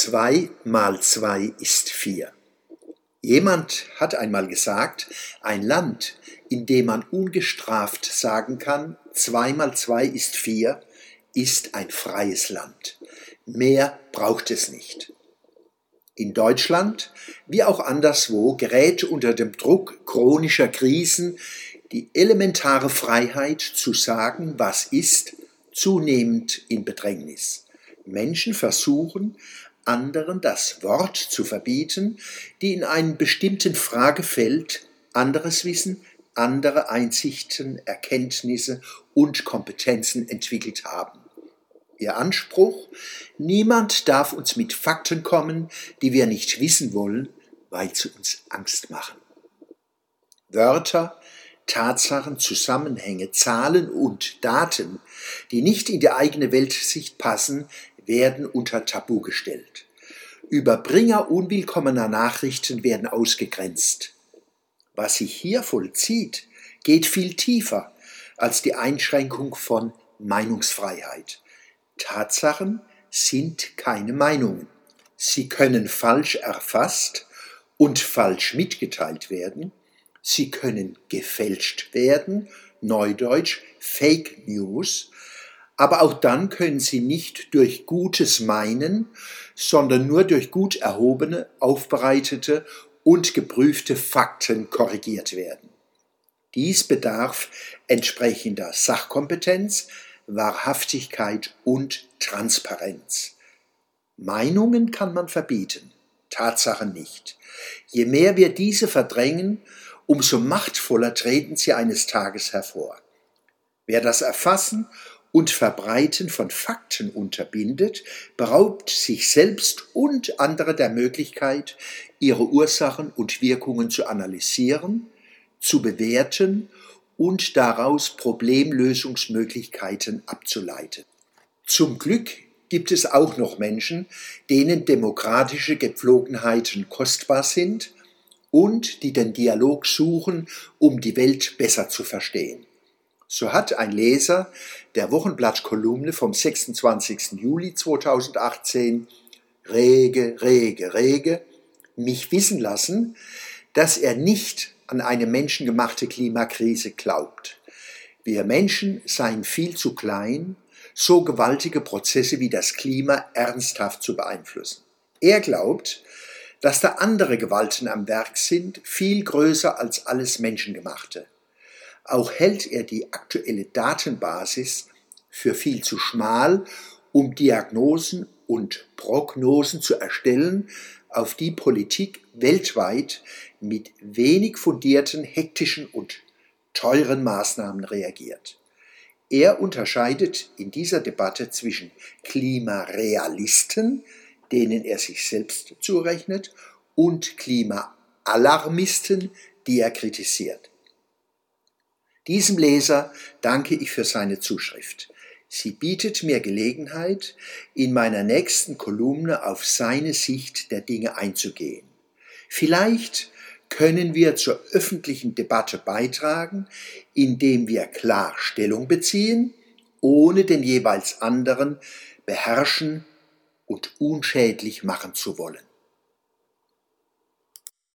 Zwei mal zwei ist vier. Jemand hat einmal gesagt, ein Land, in dem man ungestraft sagen kann, zwei mal zwei ist vier, ist ein freies Land. Mehr braucht es nicht. In Deutschland wie auch anderswo gerät unter dem Druck chronischer Krisen die elementare Freiheit zu sagen, was ist, zunehmend in Bedrängnis. Menschen versuchen, anderen das Wort zu verbieten, die in einem bestimmten Fragefeld anderes Wissen, andere Einsichten, Erkenntnisse und Kompetenzen entwickelt haben. Ihr Anspruch, niemand darf uns mit Fakten kommen, die wir nicht wissen wollen, weil sie uns Angst machen. Wörter, Tatsachen, Zusammenhänge, Zahlen und Daten, die nicht in die eigene Weltsicht passen, werden unter Tabu gestellt. Überbringer unwillkommener Nachrichten werden ausgegrenzt. Was sich hier vollzieht, geht viel tiefer als die Einschränkung von Meinungsfreiheit. Tatsachen sind keine Meinungen. Sie können falsch erfasst und falsch mitgeteilt werden. Sie können gefälscht werden, neudeutsch Fake News, aber auch dann können sie nicht durch gutes Meinen, sondern nur durch gut erhobene, aufbereitete und geprüfte Fakten korrigiert werden. Dies bedarf entsprechender Sachkompetenz, Wahrhaftigkeit und Transparenz. Meinungen kann man verbieten, Tatsachen nicht. Je mehr wir diese verdrängen, umso machtvoller treten sie eines Tages hervor. Wer das Erfassen und Verbreiten von Fakten unterbindet, beraubt sich selbst und andere der Möglichkeit, ihre Ursachen und Wirkungen zu analysieren, zu bewerten und daraus Problemlösungsmöglichkeiten abzuleiten. Zum Glück gibt es auch noch Menschen, denen demokratische Gepflogenheiten kostbar sind und die den Dialog suchen, um die Welt besser zu verstehen. So hat ein Leser der Wochenblattkolumne vom 26. Juli 2018 rege, rege, rege mich wissen lassen, dass er nicht an eine menschengemachte Klimakrise glaubt. Wir Menschen seien viel zu klein, so gewaltige Prozesse wie das Klima ernsthaft zu beeinflussen. Er glaubt, dass da andere Gewalten am Werk sind, viel größer als alles Menschengemachte. Auch hält er die aktuelle Datenbasis für viel zu schmal, um Diagnosen und Prognosen zu erstellen, auf die Politik weltweit mit wenig fundierten, hektischen und teuren Maßnahmen reagiert. Er unterscheidet in dieser Debatte zwischen Klimarealisten, denen er sich selbst zurechnet, und Klimaalarmisten, die er kritisiert. Diesem Leser danke ich für seine Zuschrift. Sie bietet mir Gelegenheit, in meiner nächsten Kolumne auf seine Sicht der Dinge einzugehen. Vielleicht können wir zur öffentlichen Debatte beitragen, indem wir klar Stellung beziehen, ohne den jeweils anderen beherrschen und unschädlich machen zu wollen.